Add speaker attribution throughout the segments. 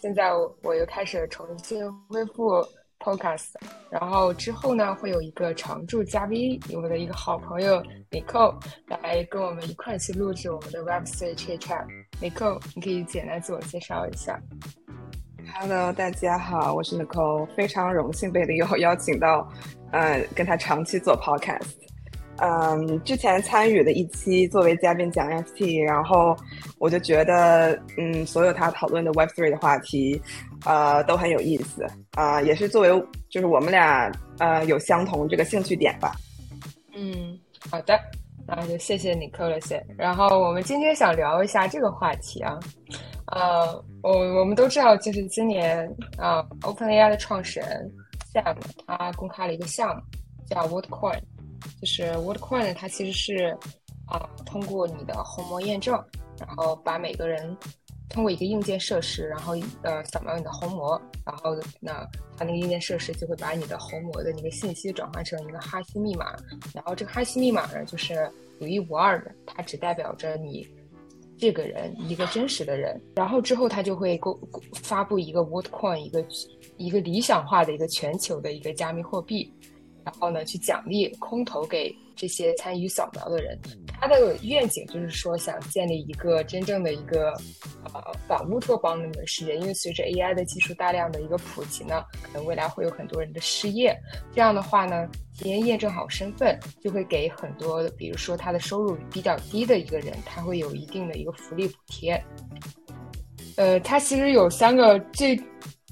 Speaker 1: 现在我我又开始重新恢复 podcast，然后之后呢会有一个常驻嘉宾，我的一个好朋友 Nicole 来跟我们一块去录制我们的 Web3 Chat Chat。Nicole，你可以简单自我介绍一下。
Speaker 2: Hello，大家好，我是 Nicole，非常荣幸被 Leo 邀请到，呃，跟他长期做 podcast。嗯，之前参与的一期作为嘉宾讲 FT，然后我就觉得，嗯，所有他讨论的 Web3 的话题，呃，都很有意思啊，也是作为就是我们俩呃有相同这个兴趣点吧。
Speaker 1: 嗯，好的，那就谢谢你 Nicole。然后我们今天想聊一下这个话题啊。呃，我我们都知道，就是今年啊，OpenAI 的创始人 Sam 他公开了一个项目，叫 WorldCoin，就是 WorldCoin 它其实是啊，通过你的虹膜验证，然后把每个人通过一个硬件设施，然后呃扫描你的虹膜，然后那它那个硬件设施就会把你的虹膜的那个信息转换成一个哈希密码，然后这个哈希密码呢就是独一无二的，它只代表着你。这个人一个真实的人，然后之后他就会公发布一个 WorldCoin，一个一个理想化的一个全球的一个加密货币，然后呢去奖励空投给。这些参与扫描的人，他的愿景就是说想建立一个真正的一个呃反乌托邦的世界。因为随着 AI 的技术大量的一个普及呢，可能未来会有很多人的失业。这样的话呢，提前验证好身份，就会给很多，比如说他的收入比较低的一个人，他会有一定的一个福利补贴。呃，它其实有三个最。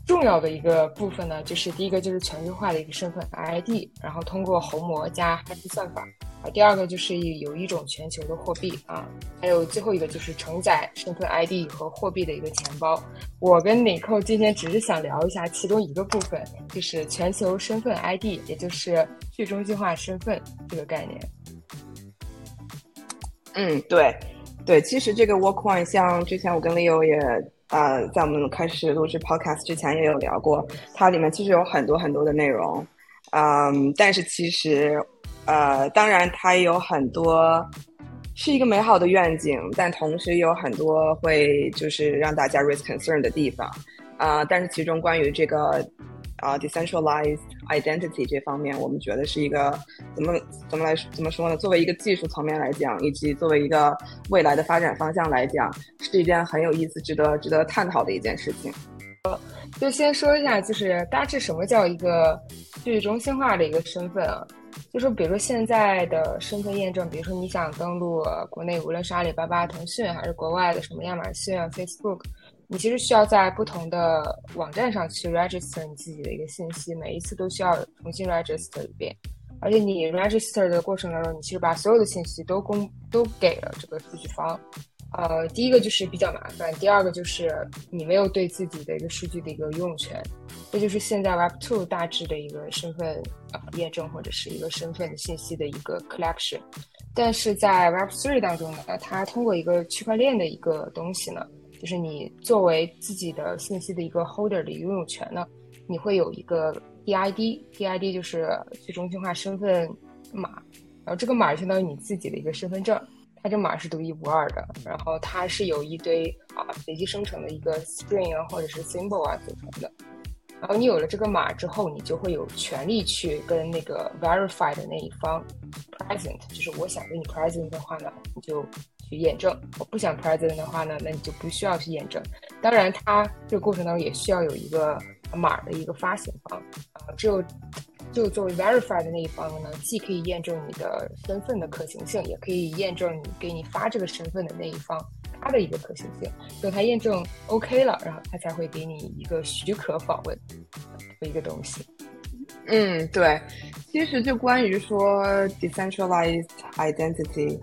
Speaker 1: 重要的一个部分呢，就是第一个就是全球化的一个身份 ID，然后通过虹膜加哈希算法啊。第二个就是有一种全球的货币啊，还有最后一个就是承载身份 ID 和货币的一个钱包。我跟 n i c o 今天只是想聊一下其中一个部分，就是全球身份 ID，也就是去中心化身份这个概念。
Speaker 2: 嗯，对，对，其实这个 Workone 像之前我跟 Leo 也。呃，在我们开始录制 podcast 之前也有聊过，它里面其实有很多很多的内容，嗯，但是其实，呃，当然它也有很多是一个美好的愿景，但同时有很多会就是让大家 raise concern 的地方，啊，但是其中关于这个。啊，decentralized identity 这方面，我们觉得是一个怎么怎么来怎么说呢？作为一个技术层面来讲，以及作为一个未来的发展方向来讲，是一件很有意思、值得值得探讨的一件事情。
Speaker 1: 呃，就先说一下，就是大致什么叫一个去中心化的一个身份啊？就说比如说现在的身份验证，比如说你想登录国内，无论是阿里巴巴、腾讯，还是国外的什么亚马逊啊、Facebook。你其实需要在不同的网站上去 register 你自己的一个信息，每一次都需要重新 register 一遍。而且你 register 的过程当中，你其实把所有的信息都公都给了这个数据方。呃，第一个就是比较麻烦，第二个就是你没有对自己的一个数据的一个拥有权。这就是现在 Web Two 大致的一个身份啊验证或者是一个身份信息的一个 collection。但是在 Web Three 当中呢，它通过一个区块链的一个东西呢。就是你作为自己的信息的一个 holder 的拥有权呢，你会有一个 DID，DID 就是去中心化身份码，然后这个码相当于你自己的一个身份证，它这码是独一无二的，然后它是由一堆啊随机生成的一个 string 啊或者是 symbol 啊组成的，然后你有了这个码之后，你就会有权利去跟那个 verify 的那一方 present，就是我想跟你 present 的话呢，你就。去验证，我不想 present 的话呢，那你就不需要去验证。当然，它这个过程当中也需要有一个码的一个发行方，啊，只有就作为 verify 的那一方呢，既可以验证你的身份的可行性，也可以验证你给你发这个身份的那一方他的一个可行性。等他验证 OK 了，然后他才会给你一个许可访问的一个东西。
Speaker 2: 嗯，对，其实就关于说 decentralized identity。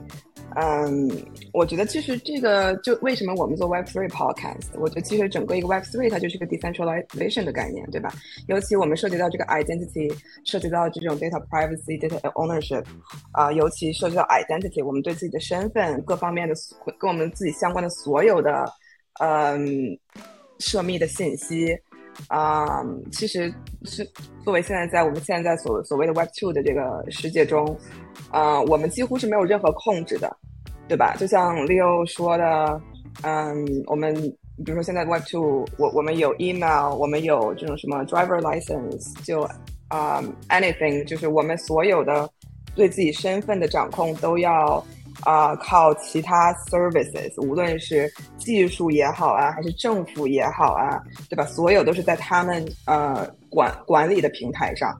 Speaker 2: 嗯，我觉得其实这个就为什么我们做 Web Three Podcast，我觉得其实整个一个 Web Three 它就是一个 decentralization 的概念，对吧？尤其我们涉及到这个 identity，涉及到这种 data privacy、data ownership，啊，尤其涉及到 identity，我们对自己的身份各方面的跟我们自己相关的所有的嗯涉密的信息，啊，其实是作为现在在我们现在所所谓的 Web Two 的这个世界中。啊，我们几乎是没有任何控制的，对吧？就像 Leo 说的，嗯，我们比如说现在 Web Two，我我们有 email，我们有这种什么 driver license，就啊 anything，就是我们所有的对自己身份的掌控都要啊靠其他 services，无论是技术也好啊，还是政府也好啊，对吧？所有都是在他们呃管管理的平台上。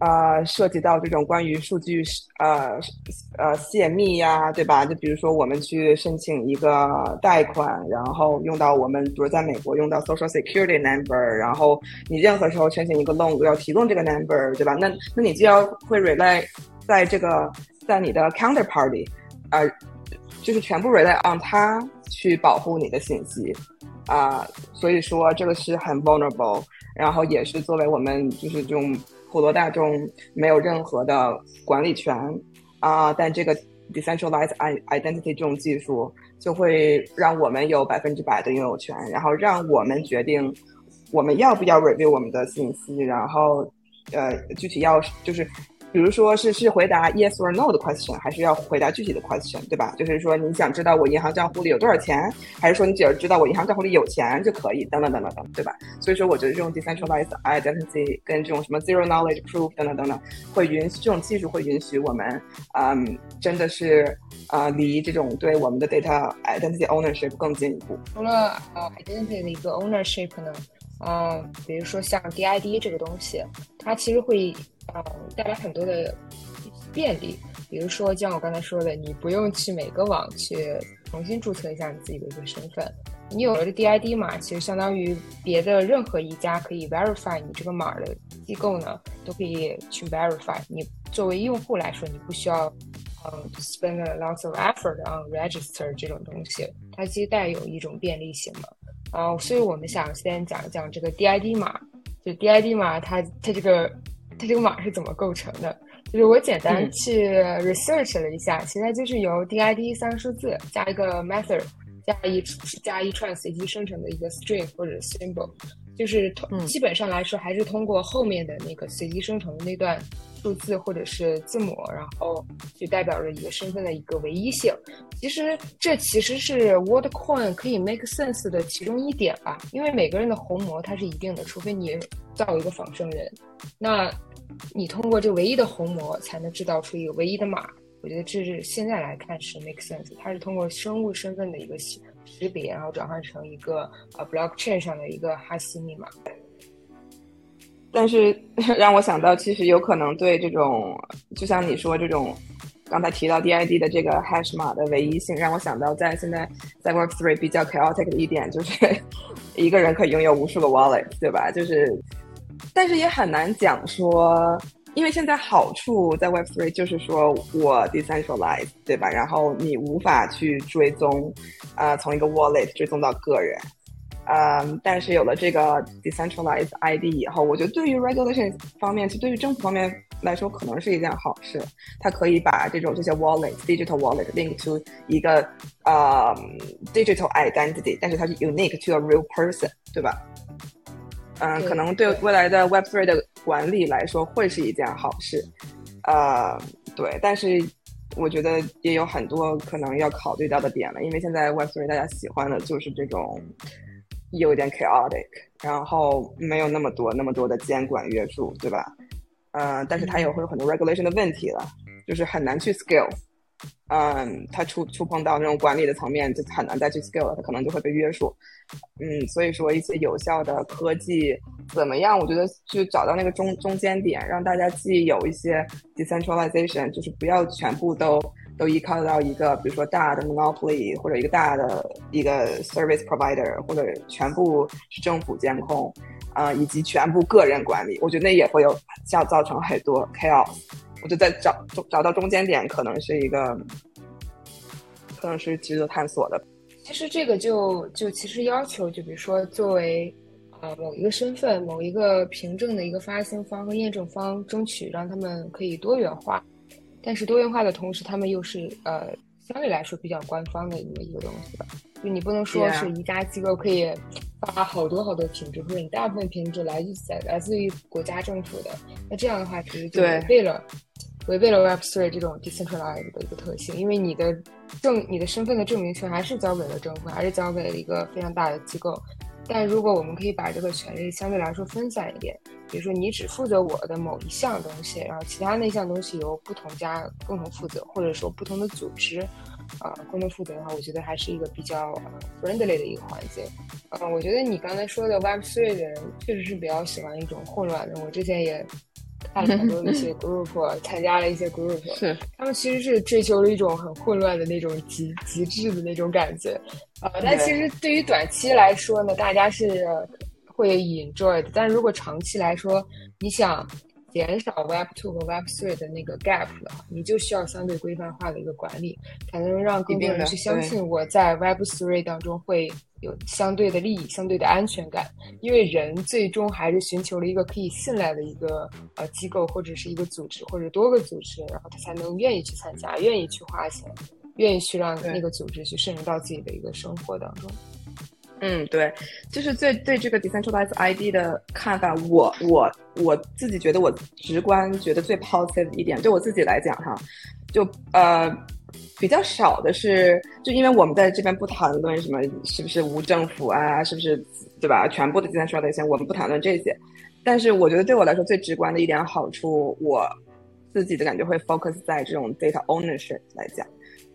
Speaker 2: 呃，涉及到这种关于数据呃呃泄密呀，对吧？就比如说我们去申请一个贷款，然后用到我们，比如在美国用到 Social Security number，然后你任何时候申请一个 loan 要提供这个 number，对吧？那那你就要会 rely 在这个在你的 counterparty，就是全部 rely on 它去保护你的信息啊，所以说这个是很 vulnerable，然后也是作为我们就是这种。普罗大众没有任何的管理权啊，但这个 decentralized identity 这种技术就会让我们有百分之百的拥有权，然后让我们决定我们要不要 review 我们的信息，然后呃具体要就是。比如说是是回答 yes or no 的 question，还是要回答具体的 question，对吧？就是说你想知道我银行账户里有多少钱，还是说你只要知道我银行账户里有钱就可以，等等等等等，对吧？所以说我觉得这种 decentralized identity 跟这种什么 zero knowledge proof 等等等等，会允许这种技术会允许我们，嗯，真的是啊离这种对我们的 data identity ownership 更进一步。
Speaker 1: 除了呃 identity 的一个 ownership 呢，嗯，比如说像 DID 这个东西，它其实会。呃，带来很多的便利，比如说像我刚才说的，你不用去每个网去重新注册一下你自己的一个身份，你有了这 DID 码，其实相当于别的任何一家可以 verify 你这个码的机构呢，都可以去 verify。你作为用户来说，你不需要嗯 spend a lots of effort on register 这种东西，它其实带有一种便利性嘛。啊，所以我们想先讲一讲这个 DID 码，就 DID 码它它这个。它这个码是怎么构成的？就是我简单去 research 了一下，其实它就是由 DID 三个数字加一个 method 加一加一串随机生成的一个 string 或者 symbol，就是通基本上来说还是通过后面的那个随机生成的那段数字或者是字母，然后就代表着一个身份的一个唯一性。其实这其实是 Word Coin 可以 make sense 的其中一点吧，因为每个人的虹膜它是一定的，除非你造一个仿生人，那。你通过这唯一的虹膜才能制造出一个唯一的码，我觉得这是现在来看是 make sense。它是通过生物身份的一个识识别，然后转换成一个呃 blockchain 上的一个哈希密码。
Speaker 2: 但是 让我想到，其实有可能对这种，就像你说这种，刚才提到 DID 的这个 hash 码的唯一性，让我想到在现在在 Web Three 比较 chaotic 的一点，就是 一个人可以拥有无数个 wallet，对吧？就是。但是也很难讲说，因为现在好处在 Web Three 就是说我 decentralize，对吧？然后你无法去追踪，呃，从一个 wallet 追踪到个人，嗯，但是有了这个 decentralized ID 以后，我觉得对于 regulation 方面，其实对于政府方面来说，可能是一件好事。它可以把这种这些 wallet digital wallet link to 一个呃 digital identity，但是它是 unique to a real person，对吧？嗯，可能对未来的 Web Three 的管理来说会是一件好事，呃，对，但是我觉得也有很多可能要考虑到的点了，因为现在 Web Three 大家喜欢的就是这种有点 chaotic，然后没有那么多那么多的监管约束，对吧？嗯，但是它也会有很多 regulation 的问题了，就是很难去 scale。嗯，它触触碰到那种管理的层面，就很难再去 scale 了，它可能就会被约束。嗯，所以说一些有效的科技怎么样？我觉得就找到那个中中间点，让大家既有一些 decentralization，就是不要全部都都依靠到一个，比如说大的 monopoly 或者一个大的一个 service provider，或者全部是政府监控，啊，以及全部个人管理，我觉得那也会有造造成很多 chaos。我就在找找到中间点，可能是一个，可能是值得探索的。
Speaker 1: 其实这个就就其实要求，就比如说作为呃某一个身份、某一个凭证的一个发行方和验证方，争取让他们可以多元化。但是多元化的同时，他们又是呃相对来说比较官方的一个一个东西吧。就你不能说是一家机构可以发好多好多品质，或者你大部分品质来自来自于国家政府的。那这样的话，其实就违背了。违背了 Web Three 这种 decentralized 的一个特性，因为你的证、你的身份的证明权还是交给了政府，还是交给了一个非常大的机构。但如果我们可以把这个权利相对来说分散一点，比如说你只负责我的某一项东西，然后其他那项东西由不同家共同负责，或者说不同的组织，啊，共同负责的话，我觉得还是一个比较 friendly 的一个环境。嗯，我觉得你刚才说的 Web3 的人确实是比较喜欢一种混乱的，我之前也。看了很多一些 group，参加了一些 group，
Speaker 2: 是。
Speaker 1: 他们其实是追求了一种很混乱的那种极极致的那种感觉，呃，但其实对于短期来说呢，大家是会 enjoy 的，但如果长期来说，你想。减少 Web Two 和 Web Three 的那个 gap 的话，你就需要相对规范化的一个管理，才能让更多人去相信我在 Web Three 当中会有相对的利益、相对的安全感。因为人最终还是寻求了一个可以信赖的一个呃机构或者是一个组织或者多个组织，然后他才能愿意去参加、愿意去花钱、愿意去让那个组织去渗入到自己的一个生活当中。
Speaker 2: 嗯，对，就是对对这个 decentralized ID 的看法，我我我自己觉得我直观觉得最 positive 一点，对我自己来讲哈，就呃比较少的是，就因为我们在这边不谈论什么是不是无政府啊，是不是对吧？全部的 decentralized 我们不谈论这些，但是我觉得对我来说最直观的一点好处，我自己的感觉会 focus 在这种 data ownership 来讲，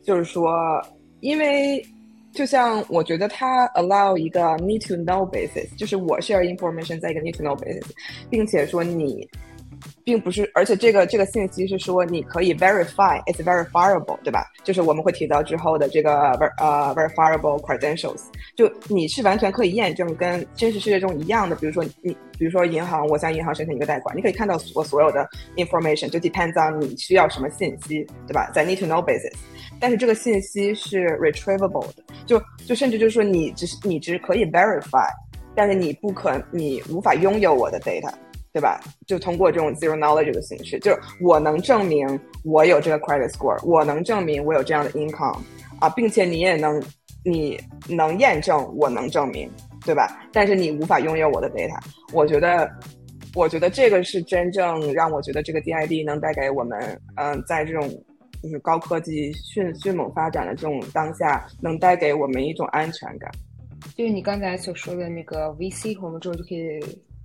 Speaker 2: 就是说，因为。就像我觉得它 allow 一个 need to know basis，就是我 share information 在一个 need to know basis，并且说你并不是，而且这个这个信息是说你可以 verify，it's verifiable，对吧？就是我们会提到之后的这个 ver 呃 verifiable credentials，就你是完全可以验证跟真实世界中一样的。比如说你，比如说银行，我向银行申请一个贷款，你可以看到我所有的 information，就 depends on 你需要什么信息，对吧？在 need to know basis。但是这个信息是 retrievable 的，就就甚至就是说你只是你只可以 verify，但是你不可你无法拥有我的 data，对吧？就通过这种 zero knowledge 的形式，就是我能证明我有这个 credit score，我能证明我有这样的 income 啊，并且你也能你能验证我能证明，对吧？但是你无法拥有我的 data。我觉得，我觉得这个是真正让我觉得这个 DID 能带给我们，嗯，在这种。就是高科技迅迅猛发展的这种当下，能带给我们一种安全感。
Speaker 1: 就是你刚才所说的那个 VC，我们之后就可以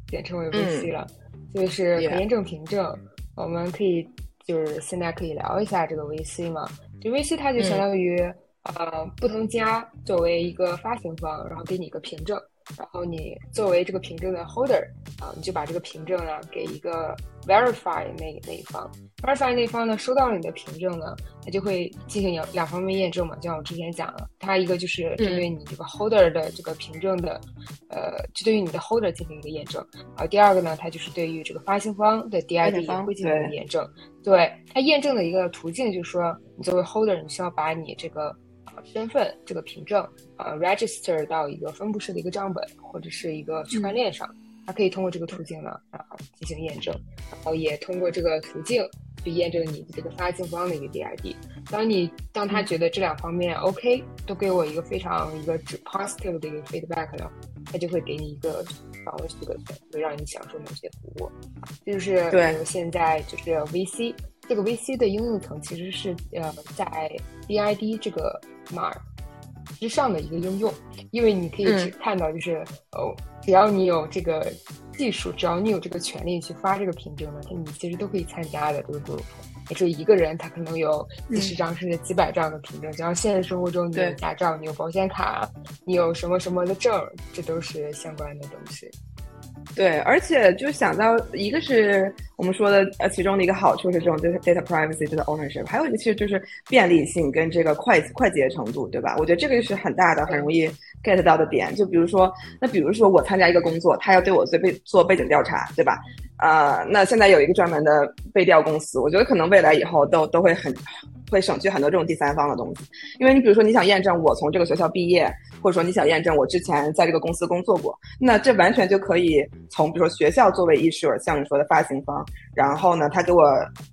Speaker 1: 简称为 VC 了，就是可验证凭证。我们可以就是现在可以聊一下这个 VC 嘛？就 VC 它就相当于呃不同家作为一个发行方，然后给你一个凭证。然后你作为这个凭证的 holder 啊，你就把这个凭证呢给一个 verify 那那一方，verify 那一方呢收到了你的凭证呢，他就会进行两两方面验证嘛，就像我之前讲了，它一个就是针对你这个 holder 的这个凭证的，呃，就对于你的 holder 进行一个验证，啊，第二个呢，它就是对于这个发行方的 DID 也会进行一个验证，对它验证的一个途径就是说，你作为 holder，你需要把你这个。身份这个凭证，呃，register 到一个分布式的一个账本或者是一个区块链上，它可以通过这个途径呢，啊，进行验证，然后也通过这个途径去验证你的这个发行方的一个 DID。当你当他觉得这两方面 OK，都给我一个非常一个 positive 的一个 feedback 了，他就会给你一个访问许可权，会让你享受某些服务。这就是
Speaker 2: 对
Speaker 1: 现在就是 VC。这个 VC 的应用层其实是呃在 DID 这个码之上的一个应用，因为你可以只看到就是哦，只要你有这个技术，只要你有这个权利去发这个凭证呢，你其实都可以参加的这个 group。也就一个人，他可能有几十张甚至几百张的凭证，只要现实生活中你有驾照，你有保险卡，你有什么什么的证，这都是相关的东西。
Speaker 2: 对，而且就想到一个是我们说的呃，其中的一个好处是这种 data data privacy 这个 ownership，还有一个其实就是便利性跟这个快快捷程度，对吧？我觉得这个是很大的、很容易 get 到的点。就比如说，那比如说我参加一个工作，他要对我做背做背景调查，对吧？呃，那现在有一个专门的背调公司，我觉得可能未来以后都都会很会省去很多这种第三方的东西，因为你比如说你想验证我从这个学校毕业，或者说你想验证我之前在这个公司工作过，那这完全就可以从比如说学校作为 issuer，像你说的发行方，然后呢，他给我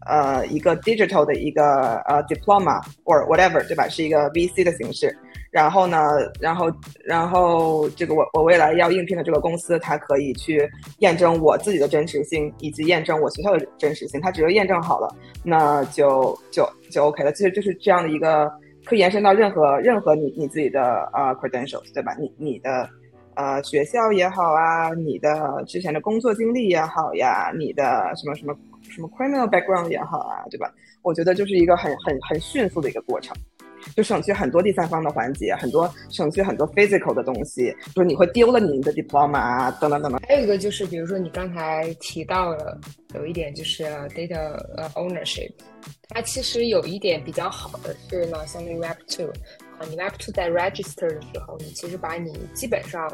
Speaker 2: 呃一个 digital 的一个呃 diploma or whatever，对吧？是一个 VC 的形式。然后呢，然后然后这个我我未来要应聘的这个公司，它可以去验证我自己的真实性，以及验证我学校的真实性。它只要验证好了，那就就就 OK 了。其实就是这样的一个，可以延伸到任何任何你你自己的呃 credentials，对吧？你你的呃学校也好啊，你的之前的工作经历也好呀，你的什么什么什么 criminal background 也好啊，对吧？我觉得就是一个很很很迅速的一个过程。就省去很多第三方的环节，很多省去很多 physical 的东西，就是你会丢了你的 diploma 啊，等等等等。
Speaker 1: 还有一个就是，比如说你刚才提到了有一点就是 data ownership，它其实有一点比较好的是呢，相当于 Web two 啊，你 Web two 在 register 的时候，你其实把你基本上。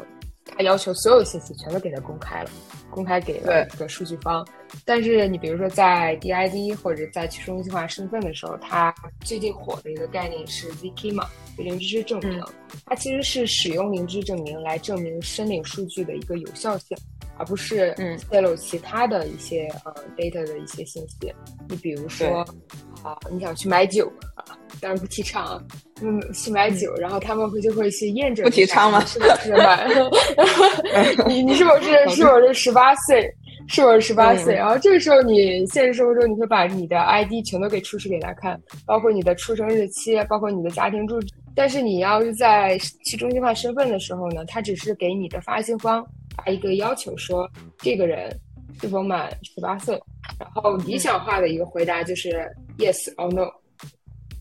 Speaker 1: 他要求所有信息全都给他公开了，公开给了一个数据方。但是你比如说在 DID 或者在去中心化身份的时候，它最近火的一个概念是 ZK 嘛，零知识证明。它其实是使用零知识证明来证明申领数据的一个有效性，而不是泄露其他的一些呃 data 的一些信息。你比如说啊，你想去买酒啊。当然不提倡啊，嗯，去买酒，然后他们会就会去验证，
Speaker 2: 不提倡吗？
Speaker 1: 是不是买？你你是否是是否是十八岁？是否是十八岁？然后这个时候你现实生活中你会把你的 ID 全都给出示给他看，包括你的出生日期，包括你的家庭住址。但是你要是在去中心化身份的时候呢，他只是给你的发行方发一个要求，说这个人是否满十八岁，然后理想化的一个回答就是 yes or no。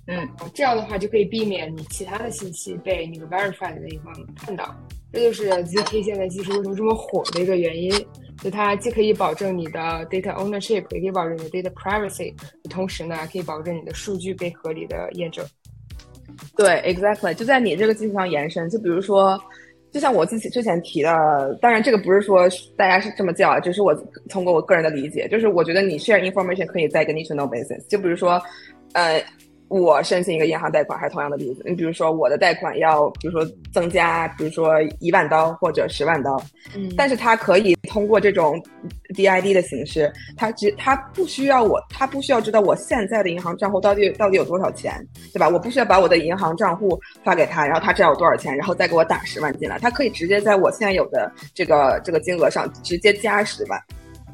Speaker 2: 嗯，
Speaker 1: 这样的话就可以避免你其他的信息被那个 verify 的那一方看到。这就是 ZK 现在技术为什么这么火的一个原因。就它既可以保证你的 data ownership，也可以保证你的 data privacy，同时呢，可以保证你的数据被合理的验证。
Speaker 2: 对，exactly，就在你这个基础上延伸。就比如说，就像我自己之前提的，当然这个不是说大家是这么叫啊，只是我通过我个人的理解，就是我觉得你 share information 可以在一个 need to know basis。就比如说，呃。我申请一个银行贷款，还是同样的例子。你比如说，我的贷款要，比如说增加，比如说一万刀或者十万刀，
Speaker 1: 嗯，
Speaker 2: 但是他可以通过这种 DID 的形式，他只他不需要我，他不需要知道我现在的银行账户到底到底有多少钱，对吧？我不需要把我的银行账户发给他，然后他知道我多少钱，然后再给我打十万进来，他可以直接在我现在有的这个这个金额上直接加十万，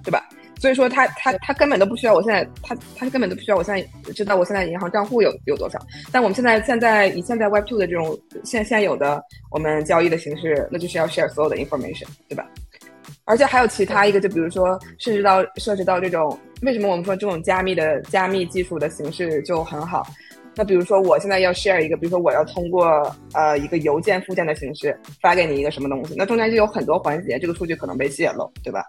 Speaker 2: 对吧？所以说他他他根本都不需要我现在他他根本都不需要我现在知道我现在银行账户有有多少，但我们现在现在以现在 Web Two 的这种现现有的我们交易的形式，那就是要 share 所有的 information，对吧？而且还有其他一个，就比如说甚至到涉及到这种为什么我们说这种加密的加密技术的形式就很好？那比如说我现在要 share 一个，比如说我要通过呃一个邮件附件的形式发给你一个什么东西，那中间就有很多环节，这个数据可能被泄露，对吧？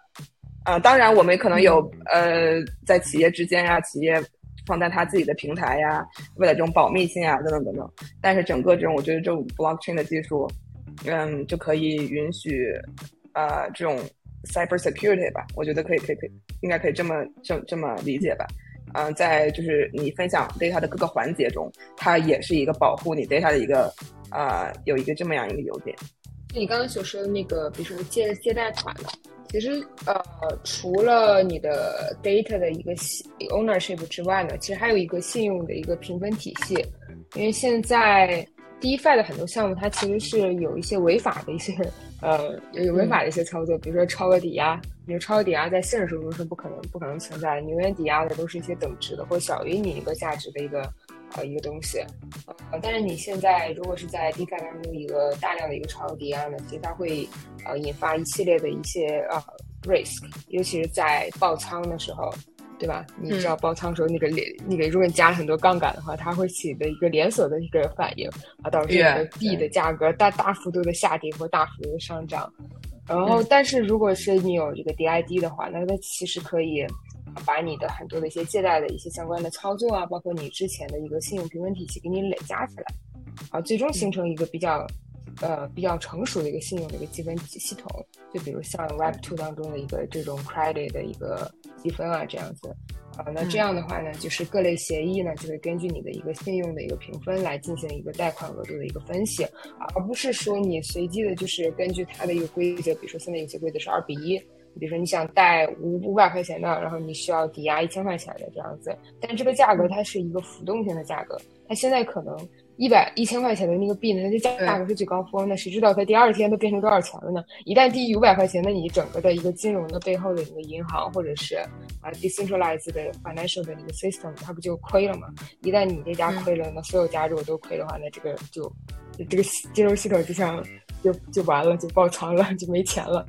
Speaker 2: 啊，当然，我们可能有呃，在企业之间呀，企业放在他自己的平台呀，为了这种保密性啊，等等等等。但是整个这种，我觉得这种 blockchain 的技术，嗯，就可以允许呃这种 cyber security 吧，我觉得可以，可以，可以，应该可以这么这这么理解吧。嗯，在就是你分享 data 的各个环节中，它也是一个保护你 data 的一个啊，有一个这么样一个优点。
Speaker 1: 你刚刚所说的那个，比如说借借贷款的。其实，呃，除了你的 data 的一个 ownership 之外呢，其实还有一个信用的一个评分体系。因为现在 DeFi 的很多项目，它其实是有一些违法的一些，呃，有违法的一些操作，比如说超额抵押。比如超额抵押在现实生活中是不可能、不可能存在的，永远抵押的都是一些等值的或小于你一个价值的一个。呃，一个东西，呃，但是你现在如果是在 DeFi 当中一个大量的一个超额抵押呢，其实它会呃引发一系列的一些呃 risk，尤其是在爆仓的时候，对吧？你知道爆仓时候那个连那个如果你加了很多杠杆的话，它会起的一个连锁的一个反应，啊，导致币的价格大大幅度的下跌或大幅度的上涨。然后，但是如果是你有这个 DID 的话，那它其实可以。把你的很多的一些借贷的一些相关的操作啊，包括你之前的一个信用评分体系，给你累加起来，啊，最终形成一个比较，呃，比较成熟的一个信用的一个积分系统。就比如像 Web Two 当中的一个这种 credit 的一个积分啊，这样子，啊，那这样的话呢，就是各类协议呢，就会根据你的一个信用的一个评分来进行一个贷款额度的一个分析，而不是说你随机的，就是根据它的一个规则，比如说现在有些规则是二比一。比如说你想贷五五百块钱的，然后你需要抵押一千块钱的这样子，但这个价格它是一个浮动性的价格，它现在可能一百一千块钱的那个币呢，它就价价格是最高峰，那谁知道它第二天都变成多少钱了呢？一旦低于五百块钱，那你整个的一个金融的背后的一个银行或者是啊 decentralized 的 financial 的一个 system，它不就亏了吗？一旦你这家亏了，那所有家如果都亏的话，那这个就这个金融系统就像就就完了，就爆仓了，就没钱了。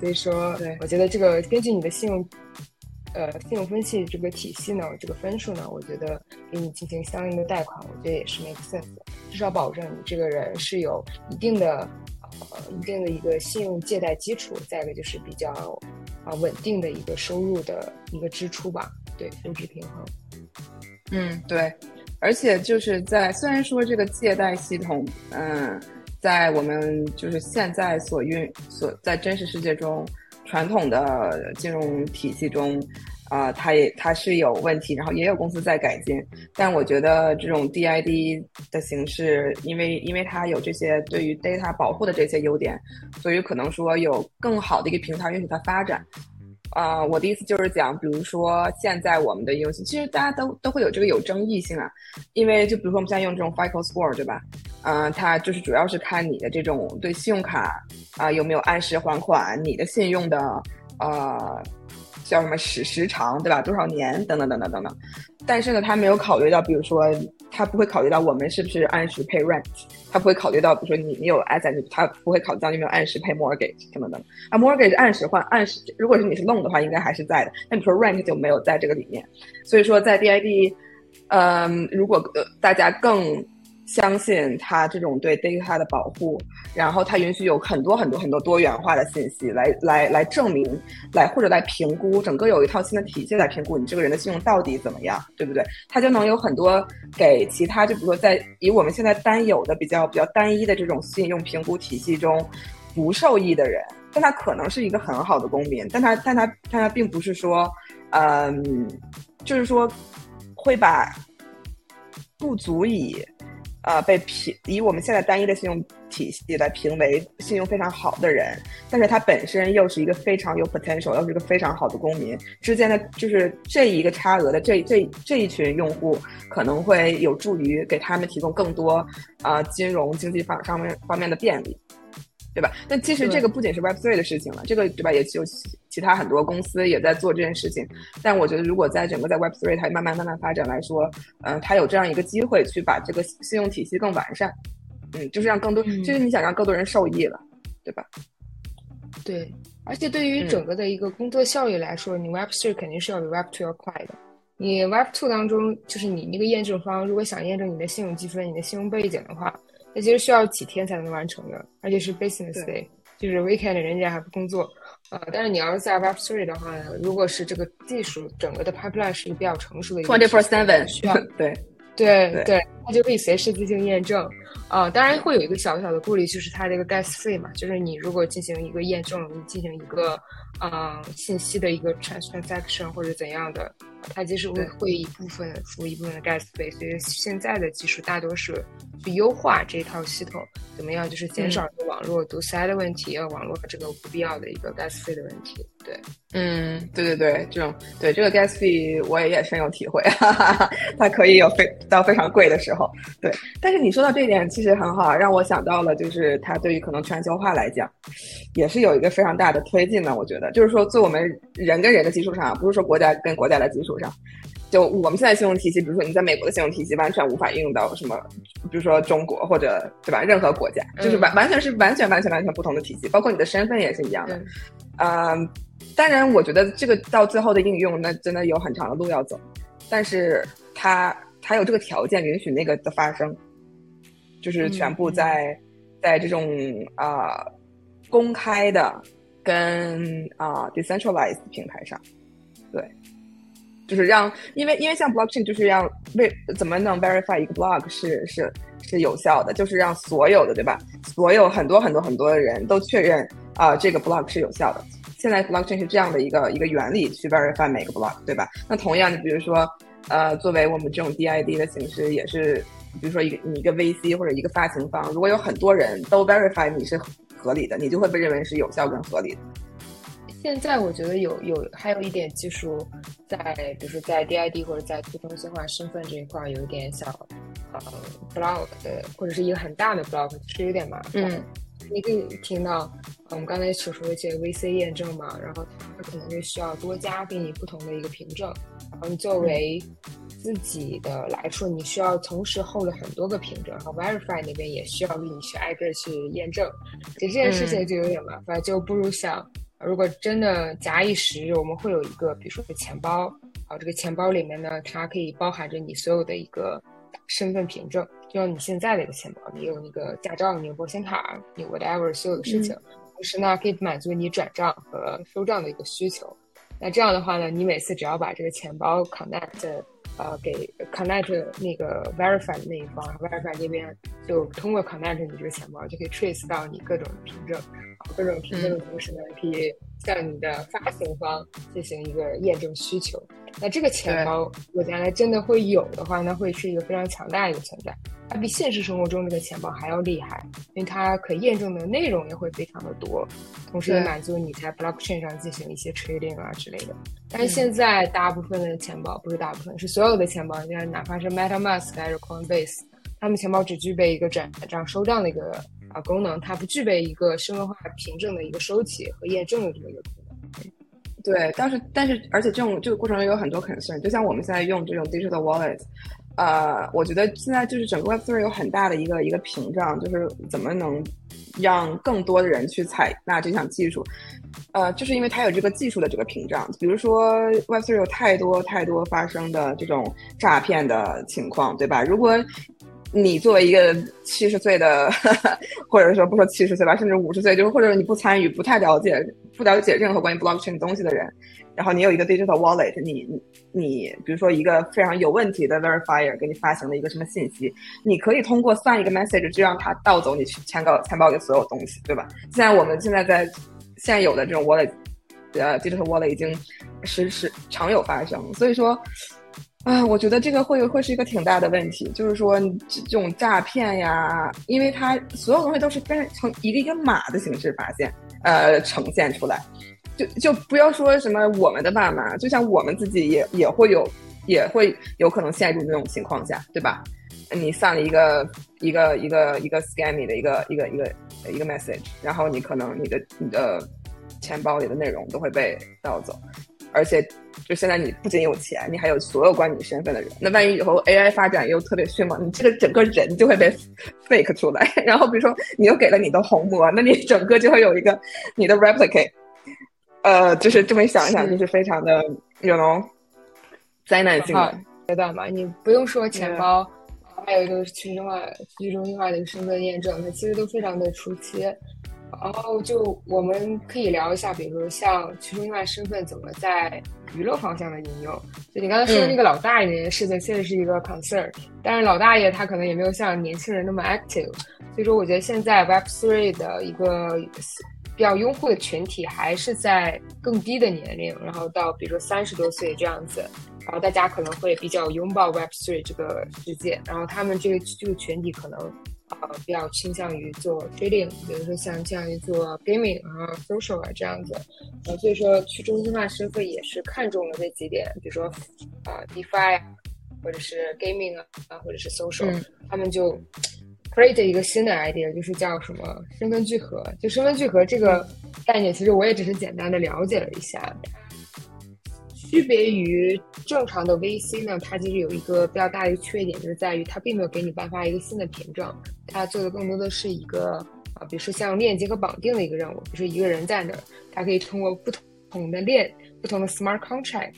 Speaker 1: 所以说，对我觉得这个根据你的信用。呃，信用分析这个体系呢，这个分数呢，我觉得给你进行相应的贷款，我觉得也是 make sense，至少保证你这个人是有一定的呃一定的一个信用借贷基础，再一个就是比较啊稳定的一个收入的一个支出吧，对，收支平衡。
Speaker 2: 嗯，对，而且就是在虽然说这个借贷系统，嗯，在我们就是现在所运所在真实世界中。传统的金融体系中，啊，它也它是有问题，然后也有公司在改进。但我觉得这种 DID 的形式，因为因为它有这些对于 data 保护的这些优点，所以可能说有更好的一个平台允许它发展。啊，我的意思就是讲，比如说现在我们的应用，其实大家都都会有这个有争议性啊，因为就比如说我们现在用这种 FICO Score，对吧？嗯，它就是主要是看你的这种对信用卡啊有没有按时还款，你的信用的呃叫什么时时长，对吧？多少年等等等等等等。但是呢，他没有考虑到，比如说他不会考虑到我们是不是按时 pay rent。他不会考虑到，比如说你你有 asset，他不会考虑到你有没有按时 pay mortgage 什么的。啊，mortgage 按时换，按时，如果是你是 loan 的话，应该还是在的。那你说 rent 就没有在这个里面。所以说，在 DID，嗯，如果呃大家更。相信它这种对 data 的保护，然后它允许有很多很多很多多元化的信息来来来证明，来或者来评估，整个有一套新的体系来评估你这个人的信用到底怎么样，对不对？它就能有很多给其他，就比如说在以我们现在单有的比较比较单一的这种信用评估体系中不受益的人，但他可能是一个很好的公民，但他但他但他并不是说，嗯，就是说会把不足以。呃，被评以我们现在单一的信用体系来评为信用非常好的人，但是他本身又是一个非常有 potential，又是一个非常好的公民之间的，就是这一个差额的这这这一群用户，可能会有助于给他们提供更多啊金融经济方上面方面的便利。对吧？但其实这个不仅是 Web Three 的事情了，这个对吧？也有其他很多公司也在做这件事情。但我觉得，如果在整个在 Web Three 它慢慢慢慢发展来说，嗯，它有这样一个机会去把这个信用体系更完善，嗯，就是让更多，就是你想让更多人受益了，对吧？
Speaker 1: 对，而且对于整个的一个工作效率来说，你 Web Three 肯定是要比 Web Two 要快的。你 Web Two 当中，就是你那个验证方如果想验证你的信用积分、你的信用背景的话。那其实需要几天才能完成的，而且是 business day，就是 weekend 人家还不工作，呃，但是你要是在 Web three 的话，如果是这个技术整个的 pipeline 是一个比较成熟的
Speaker 2: ，twenty four seven
Speaker 1: 需要，
Speaker 2: 对，
Speaker 1: 对。对，它就可以随时进行验证，啊，当然会有一个小小的顾虑，就是它这个 gas 费嘛，就是你如果进行一个验证，你进行一个，嗯，信息的一个 transaction 或者怎样的。它其实会会一部分付一部分的 gas 费，所以现在的技术大多是去优化这套系统，怎么样就是减少网络堵塞的问题，网络这个不必要的一个 gas 费的问题。对，
Speaker 2: 嗯，对对对，这种对这个 gas 费我也也深有体会，哈哈，它可以有非到非常贵的时候。对，但是你说到这一点其实很好，让我想到了就是它对于可能全球化来讲，也是有一个非常大的推进的。我觉得就是说，在我们人跟人的基础上，不是说国家跟国家的基础。上，就我们现在信用体系，比如说你在美国的信用体系，完全无法应用到什么，比如说中国或者对吧？任何国家，就是完完全是完全完全完全不同的体系，包括你的身份也是一样的。嗯，当然，我觉得这个到最后的应用，那真的有很长的路要走。但是它它有这个条件允许那个的发生，就是全部在在这种啊公开的跟啊 decentralized 平台上，对。就是让，因为因为像 blockchain 就是让为怎么能 verify 一个 block 是是是有效的，就是让所有的对吧？所有很多很多很多的人都确认啊这个 block 是有效的。现在 blockchain 是这样的一个一个原理去 verify 每个 block 对吧？那同样的，比如说呃作为我们这种 DID 的形式，也是比如说一个你一个 VC 或者一个发行方，如果有很多人都 verify 你是合理的，你就会被认为是有效跟合理的。
Speaker 1: 现在我觉得有有还有一点技术在，比如说在 DID 或者在去中心化身份这一块有一点小呃 block 的，或者是一个很大的 block，是有点麻烦。
Speaker 2: 嗯，
Speaker 1: 你可以听到我们刚才所说的这些 VC 验证嘛，然后它可能就需要多加给你不同的一个凭证，然后你作为自己的来说，你需要同时 hold 很多个凭证，然后 Verify 那边也需要给你去挨个去验证，其实这件事情就有点麻烦，就不如想。如果真的假以时日，我们会有一个，比如说钱包，啊，这个钱包里面呢，它可以包含着你所有的一个身份凭证，就像你现在的一个钱包，你有那个驾照，你有保险卡，你 whatever 所有的事情，同时呢，可以满足你转账和收账的一个需求。那这样的话呢，你每次只要把这个钱包 connect。呃，给 connect 那个 verify 的那一方，verify 那边就通过 connect 你这个钱包，就可以 trace 到你各种凭证，各种凭证的同时呢，可以向你的发行方进行一个验证需求。那这个钱包，如果将来真的会有的话，那会是一个非常强大的一个存在。它比现实生活中这个钱包还要厉害，因为它可验证的内容也会非常的多，同时也满足你在 blockchain 上进行一些 trading 啊之类的。但是现在大部分的钱包，不是大部分，是所有的钱包，你看哪怕是 MetaMask 还是 Coinbase，他们钱包只具备一个转账收账的一个啊功能，它不具备一个身份化凭证的一个收起和验证的这么一个功能。
Speaker 2: 对，但是但是而且这种这个过程中有很多 concern，就像我们现在用这种 digital wallet。呃，我觉得现在就是整个 Web3 有很大的一个一个屏障，就是怎么能让更多的人去采纳这项技术。呃，就是因为它有这个技术的这个屏障，比如说 Web3 有太多太多发生的这种诈骗的情况，对吧？如果你作为一个七十岁的，或者说不说七十岁吧，甚至五十岁，就是或者你不参与、不太了解、不了解任何关于 blockchain 东西的人。然后你有一个 digital wallet，你你你，比如说一个非常有问题的 verifier 给你发行了一个什么信息，你可以通过算一个 message 就让他盗走你去钱包钱包里所有东西，对吧？现在我们现在在现有的这种 wallet，呃，digital wallet 已经时时常有发生，所以说，啊，我觉得这个会会是一个挺大的问题，就是说这种诈骗呀，因为它所有东西都是跟从一个一个码的形式发现，呃，呈现出来。就就不要说什么我们的爸妈，就像我们自己也也会有，也会有可能陷入那种情况下，对吧？你上了一个一个一个一个 scammy 的一个一个一个一个 message，然后你可能你的你的钱包里的内容都会被盗走，而且就现在你不仅有钱，你还有所有关你身份的人。那万一以后 AI 发展又特别迅猛，你这个整个人就会被 fake 出来。然后比如说你又给了你的虹膜，那你整个就会有一个你的 replicate。呃，就是这么想一想，就是非常的有那种灾难性的
Speaker 1: 阶段吧。你不用说钱包，还有一个去中心化、去中心化的一个身份验证，它其实都非常的初期。然后就我们可以聊一下，比如说像去中心化身份怎么在娱乐方向的应用。就你刚才说的那个老大爷那件事情，确实是一个 concern。但是老大爷他可能也没有像年轻人那么 active，所以说我觉得现在 Web Three 的一个。比较拥护的群体还是在更低的年龄，然后到比如说三十多岁这样子，然后大家可能会比较拥抱 Web Three 这个世界，然后他们这个这个群体可能呃比较倾向于做 trading，比如说像这样一做 gaming 啊 social 啊这样子，呃所以说去中心化身份也是看中了这几点，比如说啊 DeFi 或者是 gaming 啊或者是 social，他们就。create 一个新的 idea，就是叫什么身份聚合。就身份聚合这个概念，其实我也只是简单的了解了一下。区别于正常的 VC 呢，它其实有一个比较大的一个缺点，就是在于它并没有给你颁发一个新的凭证，它做的更多的是一个啊，比如说像链接和绑定的一个任务。比如说一个人在那儿，他可以通过不同的链、不同的 smart contract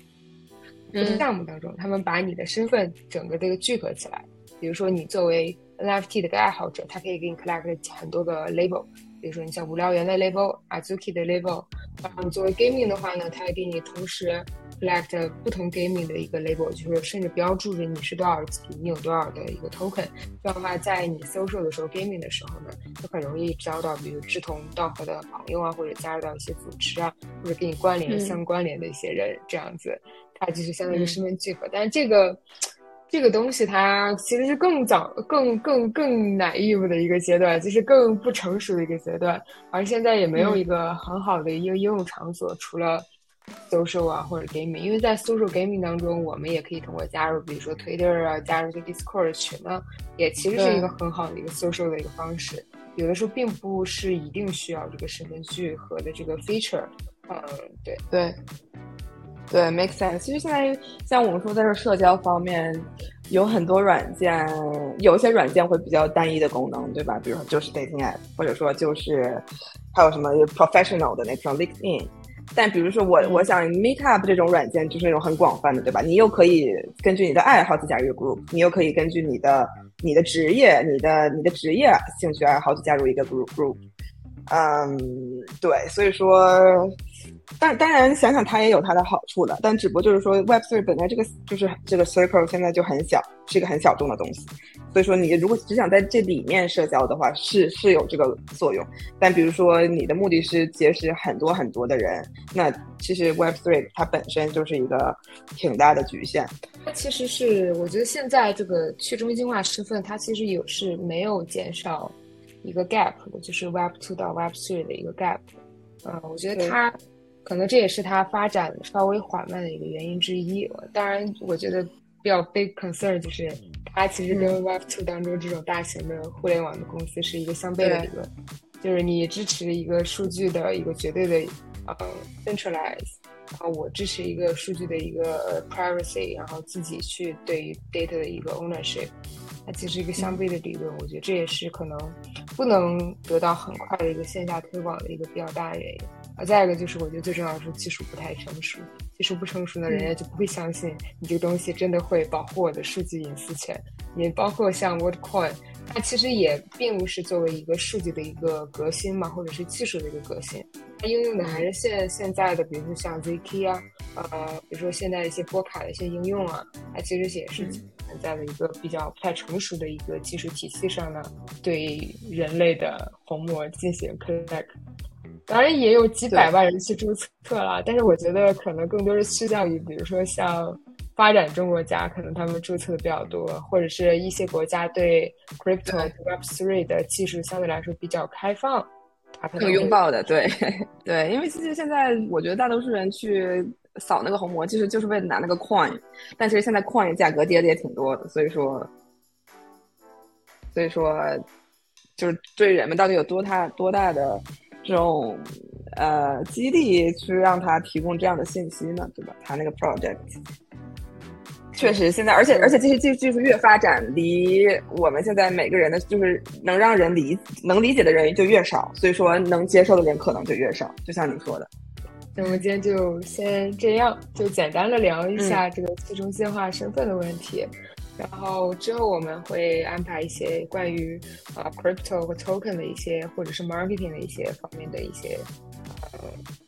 Speaker 1: 项目当中，他们把你的身份整个这个聚合起来。比如说你作为 NFT 的个爱好者，他可以给你 collect 很多个 label，比如说你像无聊猿的 label、Azuki 的 label。然后你作为 gaming 的话呢，它还给你同时 collect 不同 gaming 的一个 label，就是甚至标注着你是多少级，你有多少的一个 token。这样的话，在你 social 的时候，gaming 的时候呢，就很容易交到比如志同道合的朋友啊，或者加入到一些组织啊，或者跟你关联相关联的一些人，这样子，它就是相当于身份聚合。但是这个。这个东西它其实是更早、更更更 naive 的一个阶段，就是更不成熟的一个阶段，而现在也没有一个很好的一个应用场所，除了 social 啊或者 gaming，因为在 social gaming 当中，我们也可以通过加入，比如说 Twitter 啊，加入一个 Discord 群呢，也其实是一个很好的一个 social 的一个方式。有的时候并不是一定需要这个身份聚合的这个 feature，嗯，对
Speaker 2: 对对，make sense。其实现在像我们说在这社交方面，有很多软件，有些软件会比较单一的功能，对吧？比如说就是 dating app，或者说就是还有什么 professional 的那种 LinkedIn。但比如说我我想 Meetup 这种软件就是那种很广泛的，对吧？你又可以根据你的爱好去加入一个 group，你又可以根据你的你的职业、你的你的职业兴趣爱好去加入一个 group group。嗯，对，所以说，但当然想想它也有它的好处的，但只不过就是说 Web Three 本来这个就是这个 circle 现在就很小，是一个很小众的东西，所以说你如果只想在这里面社交的话，是是有这个作用。但比如说你的目的是结识很多很多的人，那其实 Web Three 它本身就是一个挺大的局限。
Speaker 1: 它其实是我觉得现在这个去中心化身份，它其实有是没有减少。一个 gap 的，就是 Web Two 到 Web Three 的一个 gap，嗯，我觉得它可能这也是它发展稍微缓慢的一个原因之一。当然，我觉得比较 big concern 就是它其实跟 Web Two 当中这种大型的互联网的公司是一个相悖的理论，就是你支持一个数据的一个绝对的呃 centralize，然后我支持一个数据的一个 privacy，然后自己去对于 data 的一个 ownership。它其实一个相悖的理论，我觉得这也是可能不能得到很快的一个线下推广的一个比较大的原因。啊，再一个就是，我觉得最重要的是技术不太成熟，技术不成熟呢，人家就不会相信你这个东西真的会保护我的数据隐私权。也包括像 WorldCoin，它其实也并不是作为一个数据的一个革新嘛，或者是技术的一个革新，它应用的还是现现在的，比如说像 zk 啊，呃，比如说现在一些波卡的一些应用啊，它其实也是存。在的一个比较不太成熟的一个技术体系上呢，对人类的虹膜进行 connect，当然也有几百万人去注册了，但是我觉得可能更多是趋向于，比如说像发展中国家，可能他们注册的比较多，或者是一些国家对 crypto web three 的技术相对来说比较开放，
Speaker 2: 更拥抱的，对 对，因为其实现在我觉得大多数人去。扫那个红魔，其实就是为了拿那个 coin，但其实现在 coin 价格跌的也挺多的，所以说，所以说，就是对人们到底有多大多大的这种呃激励去让他提供这样的信息呢？对吧？他那个 project 确实现在，而且而且这些技技术越发展，离我们现在每个人的，就是能让人理能理解的人就越少，所以说能接受的人可能就越少，就像你说的。
Speaker 1: 那我们今天就先这样，就简单的聊一下这个去中心化身份的问题，然后之后我们会安排一些关于啊 crypto 和 token 的一些，或者是 marketing 的一些方面的一些呃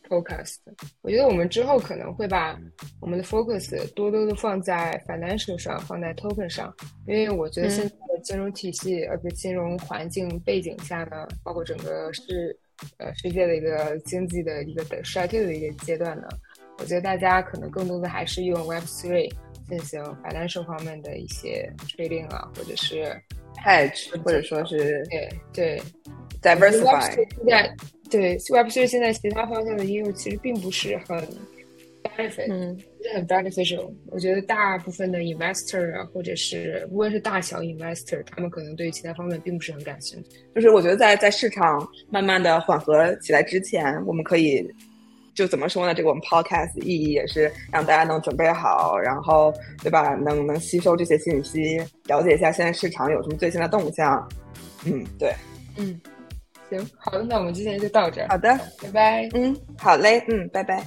Speaker 1: focus。我觉得我们之后可能会把我们的 focus 多多的放在 financial 上，放在 token 上，因为我觉得现在的金融体系，呃，不，金融环境背景下呢，包括整个是。呃，世界的一个经济的一个的衰退的一个阶段呢，我觉得大家可能更多的还是用 Web Three 进行 financial 方面的一些 trading 啊，或者是
Speaker 2: hedge，或者说是
Speaker 1: 对对
Speaker 2: diversify。
Speaker 1: 现在对 Web Three 现在其他方向的应用其实并不是很 benefit，嗯，不是很 beneficial。我觉得大部分的 investor 啊，或者是无论是大小 investor，他们可能对其他方面并不是很感兴趣。
Speaker 2: 就是我觉得在在市场慢慢的缓和起来之前，我们可以就怎么说呢？这个我们 podcast 意义也是让大家能准备好，然后对吧？能能吸收这些信息，了解一下现在市场有什么最新的动向。嗯，对，
Speaker 1: 嗯，行，好的，那我们今天就到这儿。
Speaker 2: 好的，
Speaker 1: 拜拜。
Speaker 2: 嗯，好嘞，嗯，拜拜。